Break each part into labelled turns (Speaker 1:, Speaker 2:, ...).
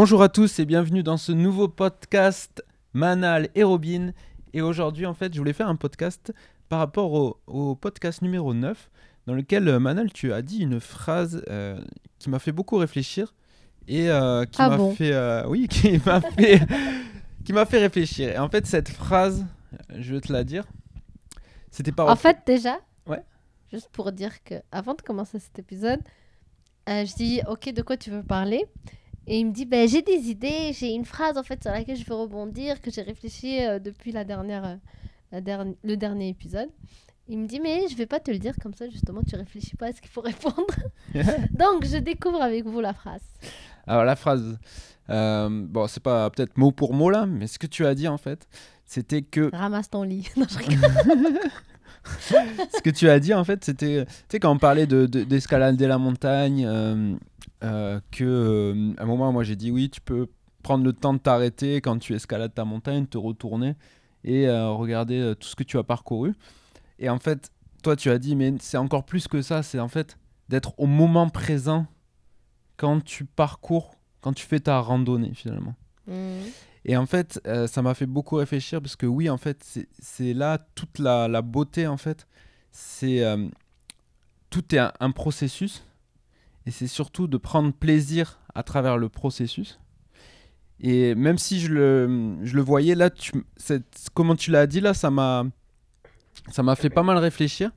Speaker 1: Bonjour à tous et bienvenue dans ce nouveau podcast Manal et Robin. Et aujourd'hui, en fait, je voulais faire un podcast par rapport au, au podcast numéro 9, dans lequel, euh, Manal, tu as dit une phrase euh, qui m'a fait beaucoup réfléchir et euh, qui
Speaker 2: Ah
Speaker 1: m'a
Speaker 2: bon
Speaker 1: fait, euh, oui, qui m'a fait, qui m'a fait réfléchir. Et en fait, cette phrase, je vais te la dire. C'était par
Speaker 2: En fait, déjà,
Speaker 1: Ouais.
Speaker 2: juste pour dire que avant de commencer cet épisode, je dis Ok, de quoi tu veux parler? Et il me dit ben, J'ai des idées, j'ai une phrase en fait sur laquelle je veux rebondir, que j'ai réfléchi euh, depuis la dernière, euh, la derni- le dernier épisode. Il me dit Mais je vais pas te le dire comme ça, justement, tu réfléchis pas à ce qu'il faut répondre. Donc, je découvre avec vous la phrase.
Speaker 1: Alors la phrase, euh, bon, c'est pas peut-être mot pour mot là, mais ce que tu as dit en fait, c'était que
Speaker 2: Ramasse ton lit. Non, je rigole.
Speaker 1: ce que tu as dit en fait, c'était, tu sais, quand on parlait de, de- d'escalader la montagne, euh, que euh, à un moment, moi j'ai dit oui, tu peux prendre le temps de t'arrêter quand tu escalades ta montagne, te retourner et euh, regarder euh, tout ce que tu as parcouru. Et en fait, toi tu as dit, mais c'est encore plus que ça, c'est en fait d'être au moment présent quand tu parcours, quand tu fais ta randonnée finalement.
Speaker 2: Mhm.
Speaker 1: Et en fait, euh, ça m'a fait beaucoup réfléchir parce que oui, en fait, c'est- c'est là toute la, la beauté, en fait. C'est euh, tout est un, un processus et c'est surtout de prendre plaisir à travers le processus. Et même si je le, je le voyais là, tu, cette- comment tu l'as dit là, ça m'a ça m'a fait pas mal réfléchir.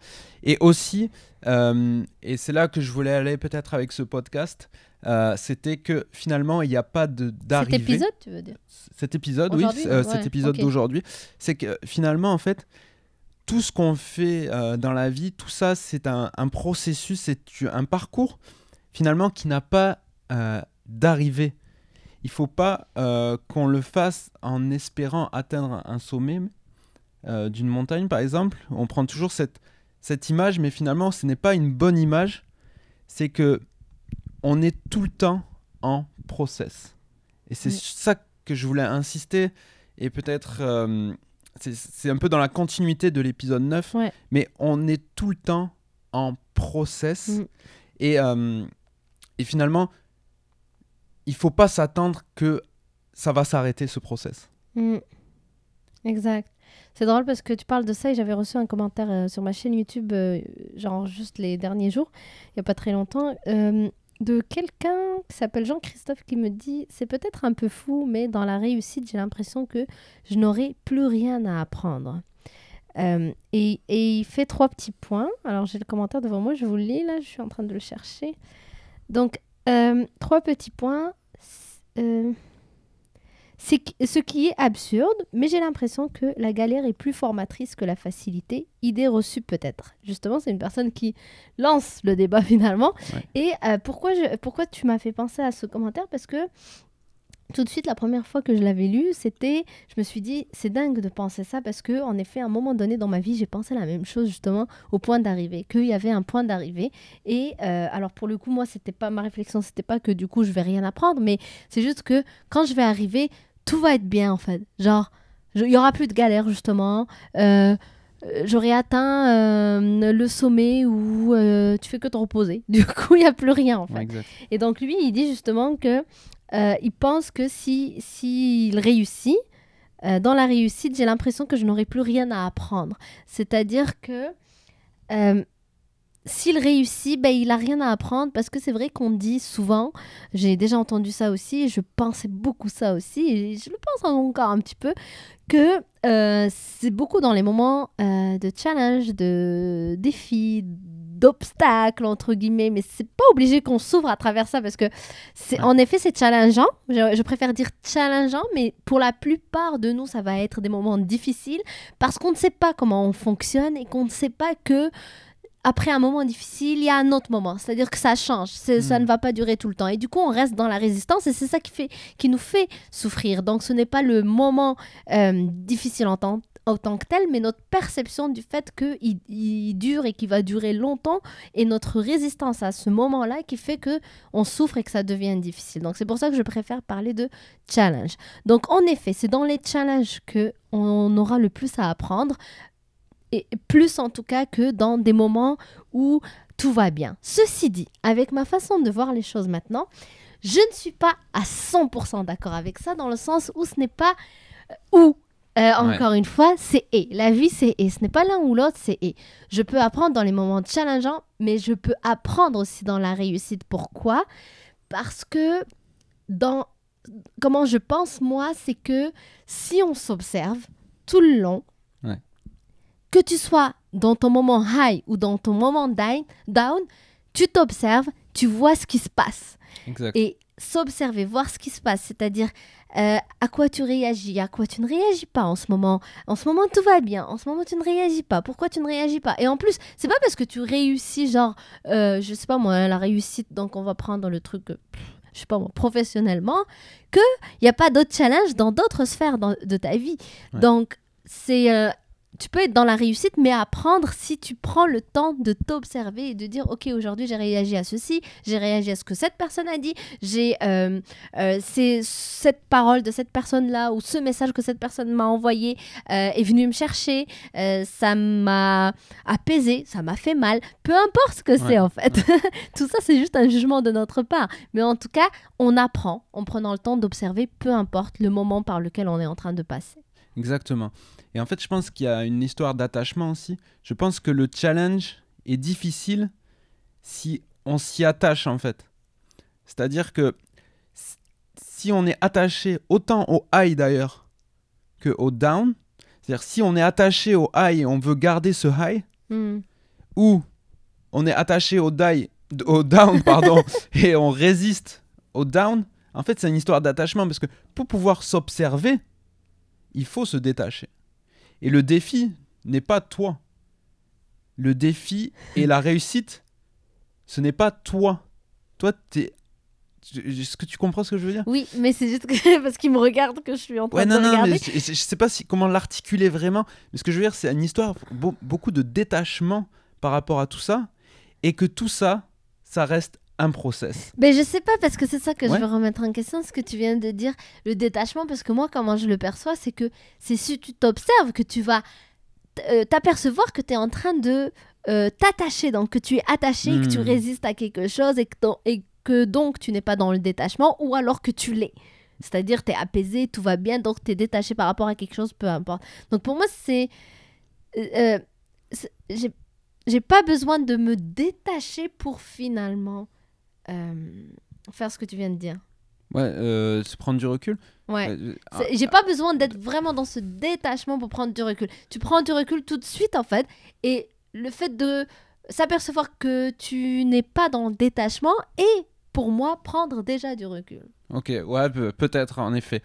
Speaker 1: Et aussi, euh, et c'est là que je voulais aller peut-être avec ce podcast, euh, c'était que finalement, il n'y a pas de
Speaker 2: Cet
Speaker 1: d'arrivée
Speaker 2: épisode, tu veux dire?
Speaker 1: Cet épisode, oui, euh,
Speaker 2: ouais,
Speaker 1: cet épisode d'aujourd'hui, c'est que finalement, en fait, tout ce qu'on fait dans la vie, tout ça, c'est un, un processus, c'est un parcours, finalement, qui n'a pas euh, d'arrivée. Il faut pas euh, qu'on le fasse en espérant atteindre un sommet euh, d'une montagne, par exemple. On prend toujours cette, cette image, mais finalement, ce n'est pas une bonne image. C'est que on est tout le temps en process. Et c'est ça que je voulais insister. Et peut-être, c'est- un peu dans la continuité de l'épisode 9,
Speaker 2: Ouais.
Speaker 1: mais on est tout le temps en process.
Speaker 2: Mm.
Speaker 1: Et, et finalement, il faut pas s'attendre que ça va s'arrêter ce process.
Speaker 2: Mm. Exact. C'est drôle parce que tu parles de ça et j'avais reçu un commentaire euh, sur ma chaîne YouTube, euh, genre juste les derniers jours, il n'y a pas très longtemps, euh, de quelqu'un qui s'appelle Jean-Christophe qui me dit C'est peut-être un peu fou, mais dans la réussite, j'ai l'impression que je n'aurai plus rien à apprendre. Et, et il fait trois petits points. Alors j'ai le commentaire devant moi, je vous le lis là, je suis en train de le chercher. Donc, euh, trois petits points. Euh, c'est ce qui est absurde, mais j'ai l'impression que la galère est plus formatrice que la facilité. Idée reçue peut-être. Justement, c'est une personne qui lance le débat finalement.
Speaker 1: Ouais.
Speaker 2: Et euh, pourquoi, je, pourquoi tu m'as fait penser à ce commentaire? Parce que tout de suite, la première fois que je l'avais lu, c'était, je me suis dit, c'est dingue de penser ça parce que, en effet, à un moment donné dans ma vie, j'ai pensé la même chose justement au point d'arrivée, qu'il y avait un point d'arrivée. Et euh, alors pour le coup, moi, c'était pas ma réflexion, c'était pas que du coup je vais rien apprendre, mais c'est juste que quand je vais arriver, tout va être bien en fait. Genre, il y aura plus de galère justement. Euh, euh, J'aurai atteint euh, le sommet où euh, tu fais que te reposer. Du coup, il n'y a plus rien en fait.
Speaker 1: Ouais.
Speaker 2: Et donc lui, il dit justement que euh, il pense que si s'il réussit, euh, dans la réussite, j'ai l'impression que je n'aurai plus rien à apprendre. C'est-à-dire que euh, s'il réussit, ben, il a rien à apprendre parce que c'est vrai qu'on dit souvent, j'ai déjà entendu ça aussi, je pensais beaucoup ça aussi, et je le pense encore un petit peu, que c'est beaucoup dans les moments de challenge, de défis, d'obstacles, entre guillemets, mais c'est pas obligé qu'on s'ouvre à travers ça parce que c'est
Speaker 1: Ouais.
Speaker 2: en effet c'est challengeant. Je, je préfère dire challengeant, mais pour la plupart de nous, ça va être des moments difficiles parce qu'on ne sait pas comment on fonctionne et qu'on ne sait pas que après un moment difficile, il y a un autre moment. C'est-à-dire que ça change. Ça
Speaker 1: Mm.
Speaker 2: ne va pas durer tout le temps. Et du coup, on reste dans la résistance et c'est ça qui, fait, qui nous fait souffrir. Donc, ce n'est pas le moment euh, difficile en tant, en tant que tel, mais notre perception du fait qu'il il dure et qu'il va durer longtemps et notre résistance à ce moment-là qui fait que on souffre et que ça devient difficile. Donc, c'est pour ça que je préfère parler de challenge. Donc, en effet, c'est dans les challenges que on aura le plus à apprendre et plus en tout cas que dans des moments où tout va bien. Ceci dit, avec ma façon de voir les choses maintenant, Je ne suis pas à 100% d'accord avec ça, dans le sens où ce n'est pas euh, ou. Euh, encore une fois, c'est et. La vie, c'est et. Ce n'est pas l'un ou l'autre, c'est et. Je peux apprendre dans les moments challengeants, mais je peux apprendre aussi dans la réussite. Pourquoi? Parce que dans comment je pense, moi, c'est que si on s'observe tout le long, que tu sois dans ton moment high ou dans ton moment down, tu t'observes, tu vois ce qui se passe. Et s'observer, voir ce qui se passe, c'est-à-dire euh, à quoi tu réagis, à quoi tu ne réagis pas en ce moment. En ce moment, tout va bien. En ce moment, tu ne réagis pas. Pourquoi tu ne réagis pas? Et en plus, c'est pas parce que tu réussis, genre, euh, je sais pas moi, la réussite, donc on va prendre le truc. Euh, je sais pas moi, professionnellement, qu'il n'y a pas d'autres challenges dans d'autres sphères de ta vie. Donc, c'est euh, tu peux être dans la réussite, mais apprendre si tu prends le temps de t'observer et de dire, OK, aujourd'hui, j'ai réagi à ceci, j'ai réagi à ce que cette personne a dit, j'ai euh, euh, cette parole de cette personne-là ou ce message que cette personne m'a envoyé euh, est venu me chercher, ça m'a apaisé, ça m'a fait mal, peu importe ce que c'est en fait. Tout ça, c'est juste un jugement de notre part. Mais en tout cas, on apprend en prenant le temps d'observer, peu importe le moment par lequel on est en train de passer.
Speaker 1: Exactement. Et en fait, je pense qu'il y a une histoire d'attachement aussi. Je pense que le challenge est difficile si on s'y attache en fait. C'est-à-dire que si on est attaché autant au high d'ailleurs que au down, c'est-à-dire si on est attaché au high et on veut garder ce high, hmm. ou on est attaché au, die, au down pardon, et on résiste au down, en fait c'est une histoire d'attachement parce que pour pouvoir s'observer, il faut se détacher. Et le défi n'est pas toi. Le défi et la réussite, ce n'est pas toi. Toi, t'es est-ce que tu comprends ce que je veux dire?
Speaker 2: Oui, mais c'est juste parce qu'il me regarde que je suis en train ouais, de non, non, Mais
Speaker 1: je, je, sais pas si, comment l'articuler vraiment, mais ce que je veux dire, c'est une histoire, beaucoup de détachement par rapport à tout ça, et que tout ça, ça reste un process.
Speaker 2: Mais je sais pas parce que c'est ça que je veux remettre en question, ce que tu viens de dire, le détachement, parce que moi, comment je le perçois, c'est que c'est si tu t'observes que tu vas euh, t'apercevoir que tu es en train de euh, t'attacher, donc que tu es attaché, que tu hmm. résistes à quelque chose et que, et que donc tu n'es pas dans le détachement, ou alors que tu l'es. C'est-à-dire, tu es apaisé, tout va bien, donc tu es détaché par rapport à quelque chose, peu importe. Donc pour moi, c'est... Euh, j'ai pas besoin de me détacher pour finalement euh, faire ce que tu viens de dire.
Speaker 1: Ouais, euh, se prendre du recul.
Speaker 2: Ouais. Euh, j'ai pas besoin d'être vraiment dans ce détachement pour prendre du recul. Tu prends du recul tout de suite, en fait. Et le fait de s'apercevoir que tu n'es pas dans le détachement et, pour moi, prendre déjà du recul.
Speaker 1: Ok, ouais, peut-être, en effet.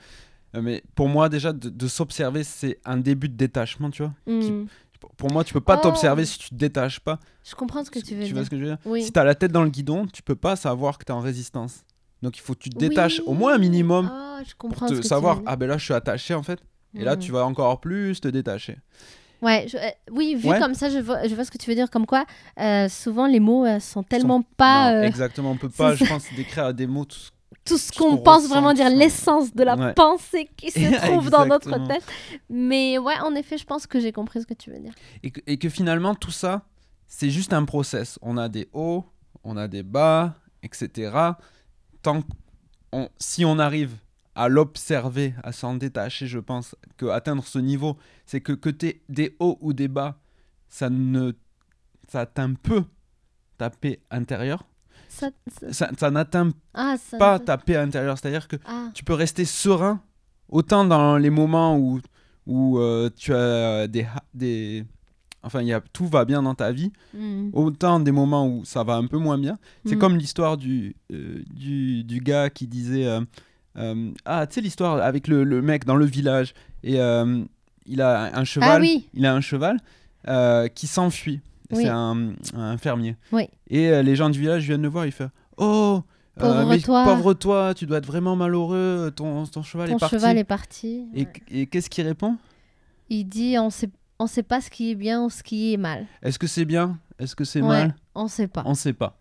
Speaker 1: Mais pour moi, déjà, de, s'observer, c'est un début de détachement, tu vois. Hmm. Pour moi, tu peux pas oh. t'observer si tu te détaches pas.
Speaker 2: Je comprends ce que tu veux
Speaker 1: dire.
Speaker 2: Tu vois
Speaker 1: ce que je veux dire Si tu as la tête dans le guidon, tu peux pas savoir que tu es en résistance. Donc il faut que tu te détaches au moins un minimum
Speaker 2: oh, je comprends
Speaker 1: pour te savoir ah ben là je suis attaché en fait et là hmm. tu vas encore plus te détacher.
Speaker 2: Ouais, euh, oui, vu comme ça, je vois, je vois ce que tu veux dire. Comme quoi, euh, souvent les mots euh, sont tellement pas.
Speaker 1: exactement, on peut pas, je pense, décrire des mots tout,
Speaker 2: tout ce qu'on pense vraiment dire l'essence de la pensée qui se trouve dans notre tête. Mais ouais, en effet, je pense que j'ai compris ce que tu veux dire.
Speaker 1: Et que, et que finalement, tout ça, c'est juste un process. On a des hauts, on a des bas, etc. Tant on, si on arrive à l'observer, à s'en détacher, je pense que atteindre ce niveau, c'est que que tu des hauts ou des bas, ça ne ça atteint peu ta paix intérieure ça, n'atteint ah, pas ta paix intérieure. C'est-à-dire que ah. tu peux rester serein autant dans les moments où, où euh, tu as des, des enfin y a, tout va bien dans ta vie, hmm. autant des moments où ça va un peu moins bien. C'est hmm. comme l'histoire du, euh, du, du, gars qui disait euh, ah tu sais l'histoire avec le, le, mec dans le village et il a un cheval,
Speaker 2: ah
Speaker 1: il a un cheval qui s'enfuit. C'est un, un, fermier.
Speaker 2: Oui.
Speaker 1: Et euh, les gens du village viennent le voir, il fait Oh
Speaker 2: euh, Pauvre, mais, toi.
Speaker 1: pauvre toi, tu dois être vraiment malheureux, ton, ton cheval est parti.
Speaker 2: Ton cheval est parti.
Speaker 1: Et, et qu'est-ce qu'il répond?
Speaker 2: Il dit On sait, on sait pas ce qui est bien ou ce qui est mal.
Speaker 1: Est-ce que c'est bien? Est-ce que c'est mal?
Speaker 2: On sait pas.
Speaker 1: On sait pas.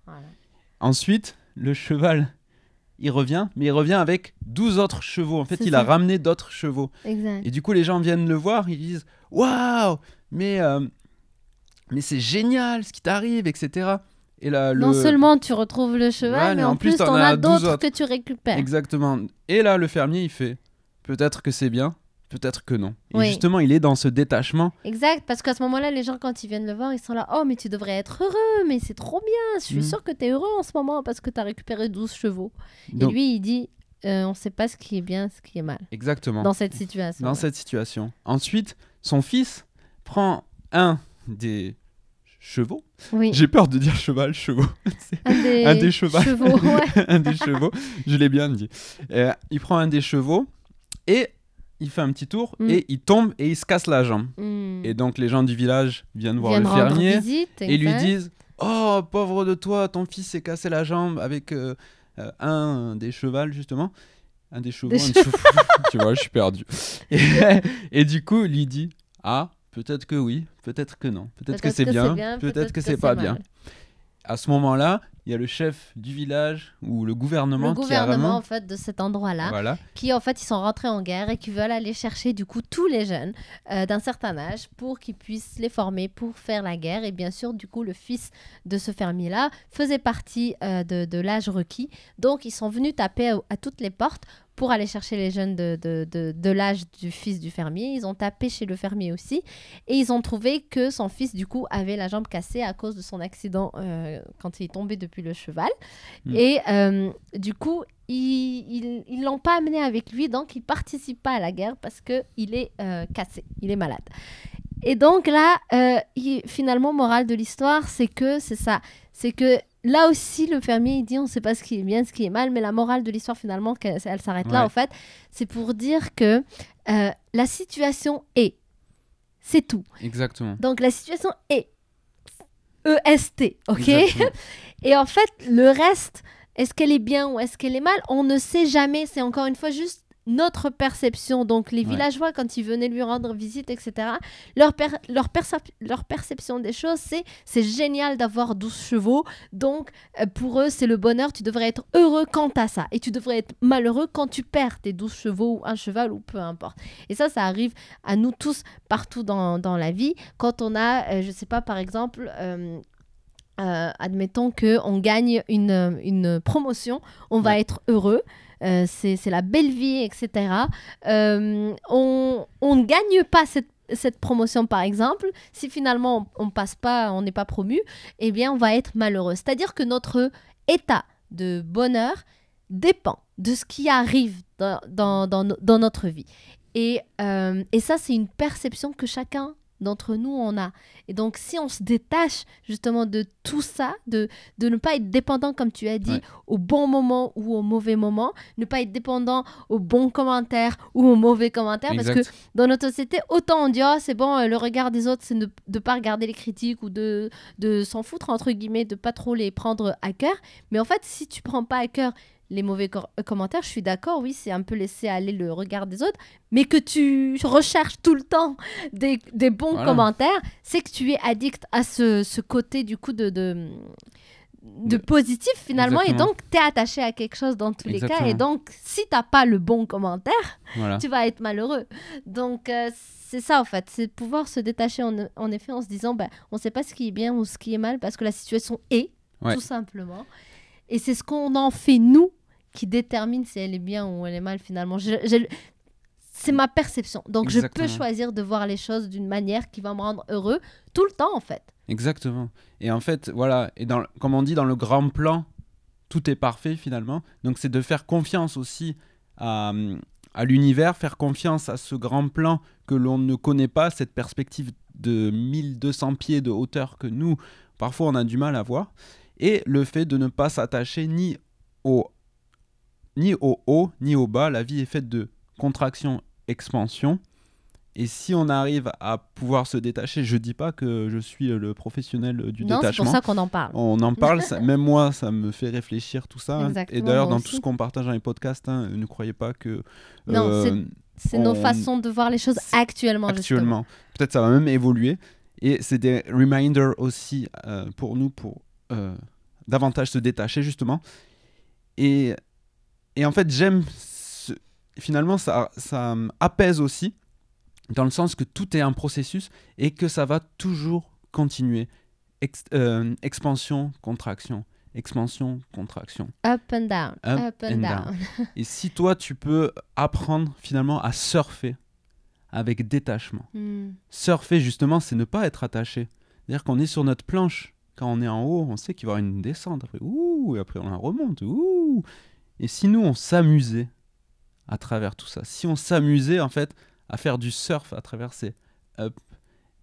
Speaker 1: Ensuite, le cheval, il revient, mais il revient avec 12 autres chevaux. En fait, il a ramené d'autres chevaux.
Speaker 2: Exact.
Speaker 1: Et du coup, les gens viennent le voir, ils disent Waouh Mais euh, mais c'est génial ce qui t'arrive, etc. Et là, le...
Speaker 2: Non seulement tu retrouves le cheval, mais en, plus,
Speaker 1: t'en as
Speaker 2: as
Speaker 1: 12
Speaker 2: d'autres
Speaker 1: autres.
Speaker 2: que tu récupères.
Speaker 1: Exactement. Et là, le fermier, il fait peut-être que c'est bien, peut-être que non. Et
Speaker 2: Oui.
Speaker 1: justement, il est dans ce détachement.
Speaker 2: Exact, parce qu'à ce moment-là, les gens, quand ils viennent le voir, ils sont là Oh, mais tu devrais être heureux, mais c'est trop bien. Je suis
Speaker 1: Mm.
Speaker 2: sûre que tu es heureux en ce moment parce que tu as récupéré 12 chevaux.
Speaker 1: Donc,
Speaker 2: Et lui, il dit euh, On sait pas ce qui est bien, ce qui est mal
Speaker 1: exactement.
Speaker 2: dans cette situation.
Speaker 1: dans cette situation. Ensuite, son fils prend un des chevaux.
Speaker 2: Oui,
Speaker 1: J'ai peur de dire cheval, chevaux.
Speaker 2: un des,
Speaker 1: un des chevaux.
Speaker 2: chevaux. ouais.
Speaker 1: un des chevaux. Je l'ai bien dit. Euh, il prend un des chevaux et il fait un petit tour
Speaker 2: Mm.
Speaker 1: et il tombe et il se casse la jambe.
Speaker 2: Mm.
Speaker 1: Et donc les gens du village viennent voir
Speaker 2: Viennent
Speaker 1: le fermier
Speaker 2: visite,
Speaker 1: et lui disent Oh, pauvre de toi, ton fils s'est cassé la jambe avec euh, euh, un des chevals, justement. Un des chevaux,
Speaker 2: Des
Speaker 1: un chevaux. tu vois, je suis perdu. Et, et du coup, il lui dit Ah, peut-être que oui, peut-être que non. Peut-être que c'est bien, peut-être que c'est pas bien. À ce moment-là, il y a le chef du village ou le gouvernement,
Speaker 2: Le
Speaker 1: qui a
Speaker 2: gouvernement,
Speaker 1: vraiment.
Speaker 2: en fait, de cet endroit-là,
Speaker 1: Voilà,
Speaker 2: qui en fait ils sont rentrés en guerre et qui veulent aller chercher du coup tous les jeunes euh, d'un certain âge pour qu'ils puissent les former pour faire la guerre et bien sûr du coup le fils de ce fermier là faisait partie euh, de, de l'âge requis donc ils sont venus taper à, à toutes les portes pour aller chercher les jeunes de, de, de, de l'âge du fils du fermier. Ils ont tapé chez le fermier aussi et ils ont trouvé que son fils du coup avait la jambe cassée à cause de son accident euh, quand il est tombé depuis le cheval.
Speaker 1: Mm.
Speaker 2: Et euh, du coup, ils ils l'ont pas amené avec lui, donc il participe pas à la guerre parce que il est euh, cassé, il est malade. Et donc là, il- finalement, morale de l'histoire, c'est que c'est ça, c'est que là aussi le fermier il dit on sait pas ce qui est bien, ce qui est mal, mais la morale de l'histoire finalement, qu'elle- elle, s'arrête là en fait, c'est pour dire que euh, la situation est, c'est tout.
Speaker 1: exactement.
Speaker 2: Donc la situation est EST, ok? Et en fait, le reste, est-ce qu'elle est bien ou est-ce qu'elle est mal? On ne sait jamais. C'est encore une fois juste notre perception. Donc, les
Speaker 1: Ouais.
Speaker 2: villageois, quand ils venaient lui rendre visite, etc., leur, per- leur, percep- leur perception des choses, c'est c'est génial d'avoir 12 chevaux. Donc, euh, pour eux, c'est le bonheur. Tu devrais être heureux quant à ça. Et tu devrais être malheureux quand tu perds tes 12 chevaux ou un cheval ou peu importe. Et ça, ça arrive à nous tous partout dans, dans la vie. Quand on a, euh, je sais pas, par exemple... euh, euh, admettons qu'on gagne une, une promotion, on va être heureux. Euh, c'est la belle vie, etc. Euh, on, on ne gagne pas cette, cette promotion, par exemple. Si finalement on, passe pas, on n'est pas promu, eh bien on va être malheureux. C'est-à-dire que notre état de bonheur dépend de ce qui arrive dans, dans, dans notre vie. Et, euh, et ça, c'est une perception que chacun d'entre nous on a. Et donc, si on se détache justement de tout ça, de, de ne pas être dépendant, comme tu as dit,
Speaker 1: Ouais.
Speaker 2: au bon moment ou au mauvais moment, ne pas être dépendant aux bons commentaires ou aux mauvais commentaires, parce que dans notre société, autant on dit oh, c'est bon, euh, le regard des autres, c'est de ne pas regarder les critiques ou de, de s'en foutre, entre guillemets, de pas trop les prendre à cœur. Mais en fait, si tu prends pas à cœur les mauvais euh, commentaires, je suis d'accord, oui, c'est un peu laisser aller le regard des autres, mais que tu recherches tout le temps des, des bons
Speaker 1: Voilà.
Speaker 2: commentaires, c'est que tu es addict à ce, ce côté du coup de, de, positif finalement, et donc tu es attaché à quelque chose dans tous les cas, et donc si t'as pas le bon commentaire,
Speaker 1: Voilà.
Speaker 2: tu vas être malheureux. Donc, euh, c'est ça, en fait. C'est de pouvoir se détacher, en, en effet, en se disant, ben, on ne sait pas ce qui est bien ou ce qui est mal, parce que la situation est,
Speaker 1: Ouais.
Speaker 2: tout simplement. Et c'est ce qu'on en fait, nous, qui détermine si elle est bien ou elle est mal, finalement. Je- je- c'est ma perception. Donc, je peux choisir de voir les choses d'une manière qui va me rendre heureux tout le temps, en fait.
Speaker 1: Exactement. Et en fait, voilà, et dans, comme on dit dans le grand plan, tout est parfait finalement. Donc c'est de faire confiance aussi à, à l'univers, faire confiance à ce grand plan que l'on ne connaît pas, cette perspective de 1200 pieds de hauteur que nous, parfois on a du mal à voir. Et le fait de ne pas s'attacher ni au, ni au haut, ni au bas. La vie est faite de contraction, expansion. Et si on arrive à pouvoir se détacher, je dis pas que je suis le professionnel du
Speaker 2: non, c'est
Speaker 1: détachement.
Speaker 2: pour ça qu'on en parle.
Speaker 1: On en parle, ça- même moi, ça me fait réfléchir tout ça.
Speaker 2: Exactement,
Speaker 1: Et d'ailleurs, dans tout ce qu'on partage dans les podcasts, hein, ne croyez pas que.
Speaker 2: Non,
Speaker 1: euh,
Speaker 2: C'est nos
Speaker 1: on-
Speaker 2: façons de voir les choses
Speaker 1: C'est-
Speaker 2: actuellement,
Speaker 1: actuellement. Peut-être ça va même évoluer. Et c'est des reminders aussi euh, pour nous pour euh, davantage se détacher, justement. Et, et en fait, j'aime. ce- Finalement, ça, ça apaise aussi, dans le sens que tout est un processus et que ça va toujours continuer ex- euh, expansion, contraction, expansion, contraction.
Speaker 2: Up and down.
Speaker 1: Up
Speaker 2: Up, and,
Speaker 1: and
Speaker 2: down.
Speaker 1: Et si toi, tu peux apprendre finalement à surfer avec détachement.
Speaker 2: Hmm.
Speaker 1: Surfer, justement, c'est ne pas être attaché. C'est-à-dire qu'on est sur notre planche. Quand on est en haut, on sait qu'il va y avoir une descente. Après, ouh, et après on la remonte. Ouh. Et si nous, on s'amusait à travers tout ça, si on s'amusait en fait à faire du surf à travers ces up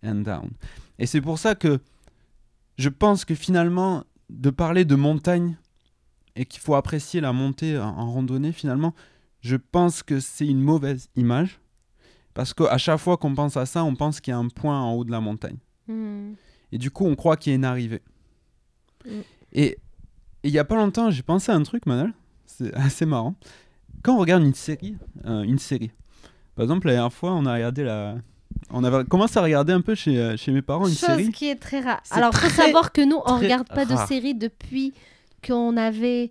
Speaker 1: and down. Et c'est pour ça que je pense que finalement, de parler de montagne et qu'il faut apprécier la montée en, en randonnée, finalement, je pense que c'est une mauvaise image. Parce qu'à chaque fois qu'on pense à ça, on pense qu'il y a un point en haut de la montagne.
Speaker 2: Hmm.
Speaker 1: Et du coup, on croit qu'il y a une arrivée.
Speaker 2: Mm.
Speaker 1: Et il y a pas longtemps, j'ai pensé à un truc, Manal. C'est assez marrant. Quand on regarde une série, euh, une série. Par exemple, la dernière fois, on a regardé la. On avait commencé à regarder un peu chez, euh, chez mes parents une
Speaker 2: Chose
Speaker 1: série.
Speaker 2: qui est très rare. Alors, faut
Speaker 1: très,
Speaker 2: savoir que nous, on
Speaker 1: très
Speaker 2: regarde pas de
Speaker 1: rare.
Speaker 2: séries depuis qu'on avait.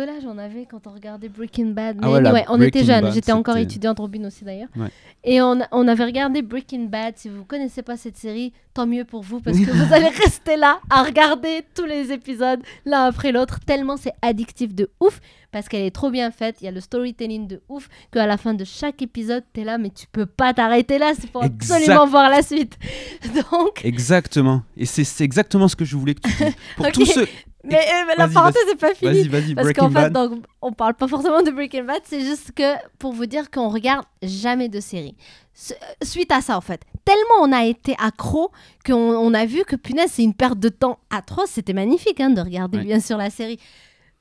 Speaker 2: Âge on avait quand on regardait Breaking Bad
Speaker 1: Ah ouais,
Speaker 2: anyway, on était jeunes. J'étais encore étudiante, Robin aussi d'ailleurs.
Speaker 1: Ouais.
Speaker 2: Et on, on avait regardé Breaking Bad. Si vous connaissez pas cette série, tant mieux pour vous parce que vous allez rester là à regarder tous les épisodes l'un après l'autre. Tellement c'est addictif de ouf parce qu'elle est trop bien faite. Il y a le storytelling de ouf qu'à la fin de chaque épisode, t'es là, mais tu peux pas t'arrêter là. C'est pour
Speaker 1: Exact.
Speaker 2: absolument voir la suite. Donc.
Speaker 1: Exactement. Et c'est exactement ce que je voulais que tu dises. Pour tous ceux.
Speaker 2: Mais, euh, mais la parenthèse n'est pas finie.
Speaker 1: Vas-y, vas-y,
Speaker 2: Parce
Speaker 1: Breaking
Speaker 2: qu'en fait, donc, on parle pas forcément de Breaking Bad, c'est juste que pour vous dire qu'on regarde jamais de série. S- euh, Suite à ça, en fait, tellement on a été accro qu'on on a vu que punaise, c'est une perte de temps atroce. C'était magnifique hein, de regarder
Speaker 1: Ouais.
Speaker 2: bien sûr la série.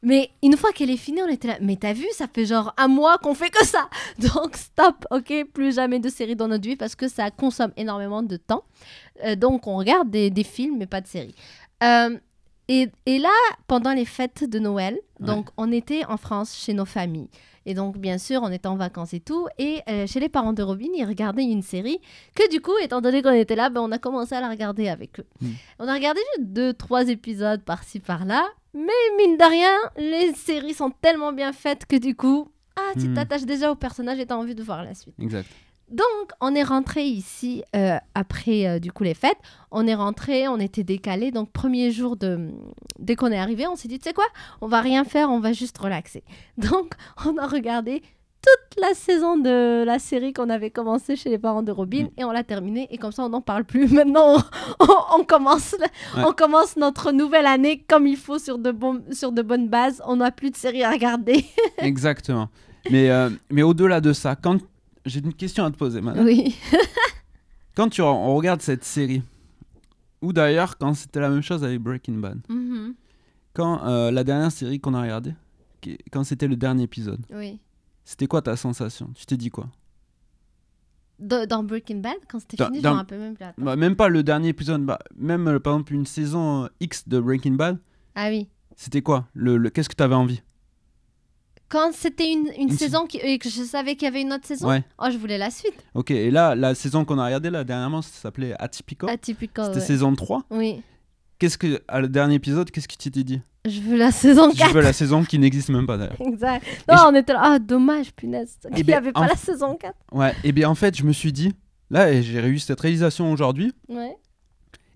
Speaker 2: Mais une fois qu'elle est finie, on était là. Mais t'as vu, ça fait genre un mois qu'on fait que ça. Donc stop, ok Plus jamais de série dans notre vie parce que ça consomme énormément de temps. Euh, donc on regarde des, des films, mais pas de séries. Euh, et, et là, pendant les fêtes de Noël,
Speaker 1: Ouais.
Speaker 2: donc on était en France chez nos familles. Et donc, bien sûr, on était en vacances et tout. Et euh, chez les parents de Robin, ils regardaient une série que, du coup, étant donné qu'on était là, ben, on a commencé à la regarder avec eux.
Speaker 1: Mm.
Speaker 2: On a regardé juste deux, trois épisodes par-ci, par-là. Mais mine de rien, les séries sont tellement bien faites que, du coup, ah, tu
Speaker 1: Mm.
Speaker 2: t'attaches déjà au personnage et t'as envie de voir la suite.
Speaker 1: Exact.
Speaker 2: Donc, on est rentré ici euh, après euh, du coup les fêtes. On est rentré, on était décalé. Donc, premier jour de dès qu'on est arrivé, on s'est dit, tu sais quoi, on va rien faire, on va juste relaxer. Donc, on a regardé toute la saison de la série qu'on avait commencé chez les parents de Robin
Speaker 1: Mm.
Speaker 2: et on l'a terminée. Et comme ça, on n'en parle plus. Maintenant, on, on- on commence,
Speaker 1: Ouais.
Speaker 2: on commence notre nouvelle année comme il faut sur de, sur de bonnes bases. On n'a plus de séries à regarder.
Speaker 1: Exactement. Mais, euh, mais au-delà de ça, quand j'ai une question à te poser, madame.
Speaker 2: Oui.
Speaker 1: Quand tu on regarde cette série, ou d'ailleurs quand c'était la même chose avec Breaking Bad,
Speaker 2: Mhm.
Speaker 1: quand euh, la dernière série qu'on a regardée, quand c'était le dernier épisode,
Speaker 2: Oui.
Speaker 1: c'était quoi ta sensation? Tu t'es dit quoi?
Speaker 2: Dans Breaking Bad, quand c'était
Speaker 1: Dans-
Speaker 2: fini, je
Speaker 1: dans-
Speaker 2: me rappelle même plus.
Speaker 1: Bah, Même pas le dernier épisode, bah, même euh, par exemple une saison euh, X de Breaking Bad,
Speaker 2: Ah oui.
Speaker 1: c'était quoi? Le, le- Qu'est-ce que tu avais envie?
Speaker 2: Quand c'était une, une
Speaker 1: Une
Speaker 2: saison qui- et que je savais qu'il y avait une autre saison,
Speaker 1: Ouais.
Speaker 2: oh, je voulais la suite.
Speaker 1: Ok, et là, la saison qu'on a regardée là dernièrement, ça s'appelait Atypical.
Speaker 2: Atypical.
Speaker 1: C'était
Speaker 2: ouais.
Speaker 1: saison 3.
Speaker 2: Oui.
Speaker 1: Qu'est-ce que, à le dernier épisode, qu'est-ce que tu t'es dit?
Speaker 2: Je veux la saison 4.
Speaker 1: Je veux la saison qui n'existe même pas d'ailleurs.
Speaker 2: Exact.
Speaker 1: Et
Speaker 2: Non,
Speaker 1: je-
Speaker 2: on était là. Ah, dommage, punaise.
Speaker 1: Eh
Speaker 2: Il n'y
Speaker 1: ben,
Speaker 2: avait
Speaker 1: en
Speaker 2: pas la saison 4.
Speaker 1: Ouais, et bien en fait, je me suis dit, là, j'ai réussi cette réalisation aujourd'hui,
Speaker 2: Ouais.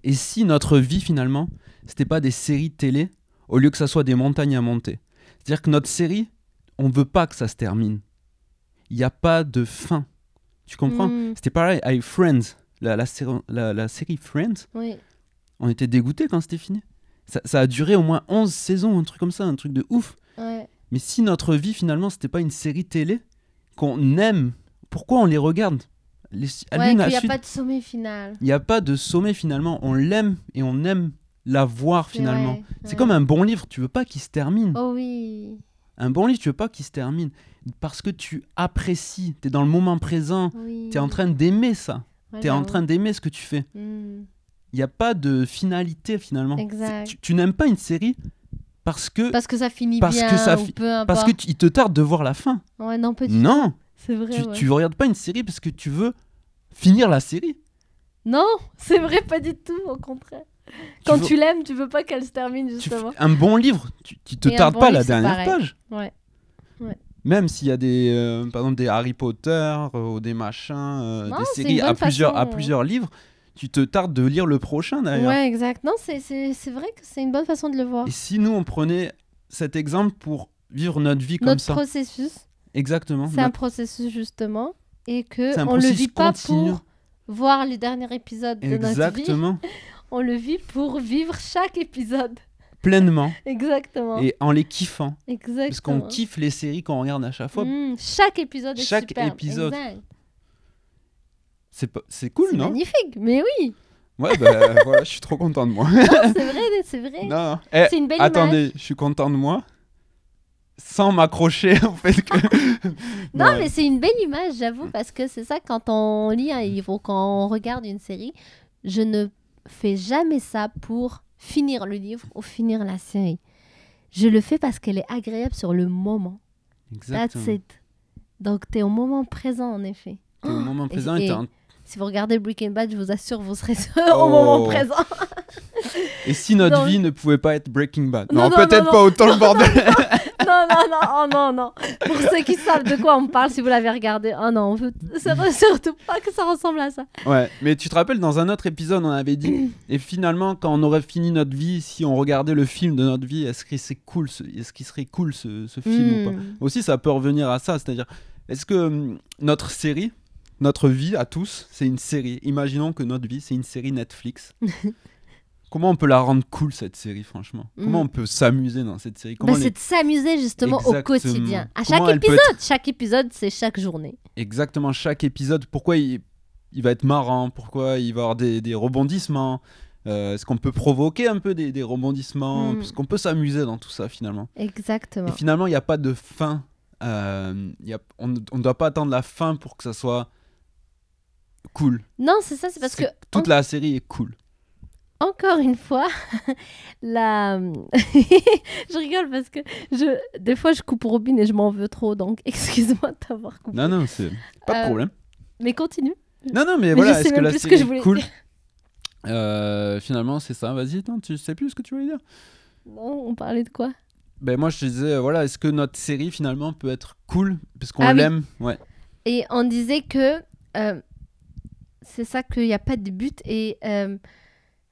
Speaker 1: et si notre vie finalement, c'était pas des séries télé, au lieu que ça soit des montagnes à monter? C'est-à-dire que notre série, on veut pas que ça se termine. Il n'y a pas de fin. Tu comprends?
Speaker 2: Mm,
Speaker 1: C'était pareil avec Friends, la, la, série- la- la série Friends,
Speaker 2: oui.
Speaker 1: on était dégoûtés quand c'était fini. Ça, ça a duré au moins 11 saisons, un truc comme ça, un truc de ouf.
Speaker 2: Ouais.
Speaker 1: Mais si notre vie finalement, c'était pas une série télé qu'on aime, pourquoi on les regarde? Les,
Speaker 2: Ouais,
Speaker 1: à
Speaker 2: n'y a
Speaker 1: suite
Speaker 2: pas de sommet final.
Speaker 1: Il n'y a pas de sommet finalement. On l'aime et on aime la voir finalement. C'est
Speaker 2: ouais.
Speaker 1: comme un bon livre, tu veux pas qu'il se termine.
Speaker 2: Oh oui.
Speaker 1: Un bon livre, tu veux pas qu'il se termine. Parce que tu apprécies, tu es dans le moment présent,
Speaker 2: oui.
Speaker 1: tu es en train d'aimer ça.
Speaker 2: Ouais,
Speaker 1: Tu es en train d'aimer ce que tu fais.
Speaker 2: Mm,
Speaker 1: Il n'y a pas de finalité finalement. Tu, tu n'aimes pas une série parce que,
Speaker 2: Parce que ça finit
Speaker 1: Parce
Speaker 2: bien
Speaker 1: que ça
Speaker 2: ou
Speaker 1: fi-
Speaker 2: peu importe.
Speaker 1: parce que tu- il te tarde de voir la fin.
Speaker 2: Ouais, non, pas du tout.
Speaker 1: Non,
Speaker 2: C'est vrai,
Speaker 1: tu,
Speaker 2: ouais.
Speaker 1: tu regardes pas une série parce que tu veux finir la série.
Speaker 2: Non, c'est vrai, pas du tout, au contraire. Quand tu l'aimes, tu veux pas qu'elle se termine, justement.
Speaker 1: un bon livre, tu, tu te
Speaker 2: Et
Speaker 1: tardes
Speaker 2: bon
Speaker 1: pas
Speaker 2: livre,
Speaker 1: la dernière
Speaker 2: pareil.
Speaker 1: page.
Speaker 2: Ouais.
Speaker 1: Même s'il y a des, euh, par exemple, des Harry Potter euh, ou des machins, euh,
Speaker 2: Non,
Speaker 1: des séries à plusieurs, à
Speaker 2: façon, euh.
Speaker 1: plusieurs livres, tu te tardes de lire le prochain d'ailleurs.
Speaker 2: Ouais, exact. Non, c'est- vrai que c'est une bonne façon de le voir.
Speaker 1: Et si nous, on prenait cet exemple pour vivre notre vie comme
Speaker 2: Notre
Speaker 1: ça
Speaker 2: processus,
Speaker 1: Exactement.
Speaker 2: c'est un
Speaker 1: Notre-
Speaker 2: processus justement, et que on le vit pas pour voir les derniers épisodes de notre vie,
Speaker 1: Exactement.
Speaker 2: on le vit pour vivre chaque épisode.
Speaker 1: Pleinement.
Speaker 2: Exactement.
Speaker 1: Et en les kiffant.
Speaker 2: Exactement.
Speaker 1: Parce qu'on kiffe les séries qu'on regarde à chaque fois.
Speaker 2: Mm, chaque épisode est
Speaker 1: Chaque
Speaker 2: superbe.
Speaker 1: épisode. C'est pas... c'est cool,
Speaker 2: C'est
Speaker 1: non?
Speaker 2: magnifique, mais oui.
Speaker 1: Ouais, bah voilà, je suis trop content de moi.
Speaker 2: Non, c'est vrai, c'est vrai.
Speaker 1: non, non. Eh,
Speaker 2: C'est une belle
Speaker 1: attendez, je suis content de moi. Sans m'accrocher au fait que.
Speaker 2: Non,
Speaker 1: Ouais.
Speaker 2: mais c'est une belle image, j'avoue, parce que c'est ça, quand on lit un livre ou quand on regarde une série, je ne fais jamais ça pour finir le livre ou finir la série. Je le fais parce qu'elle est agréable sur le moment. That's
Speaker 1: Exactement.
Speaker 2: it. Donc, tu es au moment présent, en effet.
Speaker 1: T'es au moment présent et,
Speaker 2: et- Si vous regardez Breaking Bad, je vous assure, vous serez
Speaker 1: Oh.
Speaker 2: au moment présent.
Speaker 1: et si notre
Speaker 2: Donc-
Speaker 1: vie ne pouvait pas être Breaking Bad?
Speaker 2: Non,
Speaker 1: Non,
Speaker 2: non,
Speaker 1: peut-être pas autant le bordel.
Speaker 2: non, non, non, oh non, non. Pour ceux qui savent de quoi on parle, si vous l'avez regardé, oh non, on veut surtout pas que ça ressemble à ça.
Speaker 1: ouais, mais tu te rappelles, dans un autre épisode, on avait dit. et finalement, quand on aurait fini notre vie, si on regardait le film de notre vie, est-ce que c'est cool ce... Est-ce qu'il serait cool ce, ce film ou pas
Speaker 2: Hmm.
Speaker 1: Aussi, ça peut revenir à ça, c'est-à-dire, est-ce que hum, notre série, notre vie à tous, c'est une série? Imaginons que notre vie, c'est une série Netflix. Comment on peut la rendre cool, cette série, franchement? Comment
Speaker 2: Mm.
Speaker 1: on peut s'amuser dans cette série?
Speaker 2: Bah,
Speaker 1: Comment
Speaker 2: c'est de s'amuser justement au quotidien. À
Speaker 1: Comment
Speaker 2: chaque épisode, chaque épisode, c'est chaque journée.
Speaker 1: Exactement, chaque épisode, pourquoi il, il va être marrant? Pourquoi il va avoir des, des rebondissements? Euh, Est-ce qu'on peut provoquer un peu des, des rebondissements?
Speaker 2: Mm.
Speaker 1: Parce qu'on peut s'amuser dans tout ça, finalement.
Speaker 2: Exactement.
Speaker 1: Et finalement, il n'y a pas de fin. Euh, il y a- on ne doit pas attendre la fin pour que ça soit cool.
Speaker 2: Non, c'est ça, c'est parce que
Speaker 1: toute la série est cool.
Speaker 2: Encore une fois, la... je rigole parce que je... des fois je coupe Robin et je m'en veux trop, donc excuse-moi de t'avoir coupé.
Speaker 1: Non, non, c'est pas de
Speaker 2: Euh,
Speaker 1: problème.
Speaker 2: Mais continue.
Speaker 1: Non, non, mais,
Speaker 2: mais
Speaker 1: voilà, est-ce que la série
Speaker 2: que je
Speaker 1: est
Speaker 2: voulais
Speaker 1: cool. Euh, Finalement, c'est ça. Vas-y, tu sais plus ce que tu voulais dire
Speaker 2: Non, on parlait de quoi?
Speaker 1: Ben moi, je te disais, euh, voilà, est-ce que notre série finalement peut être cool? Parce qu'on
Speaker 2: Ah oui.
Speaker 1: l'aime Ouais.
Speaker 2: Et on disait que euh, c'est ça qu'il n'y a pas de but. Et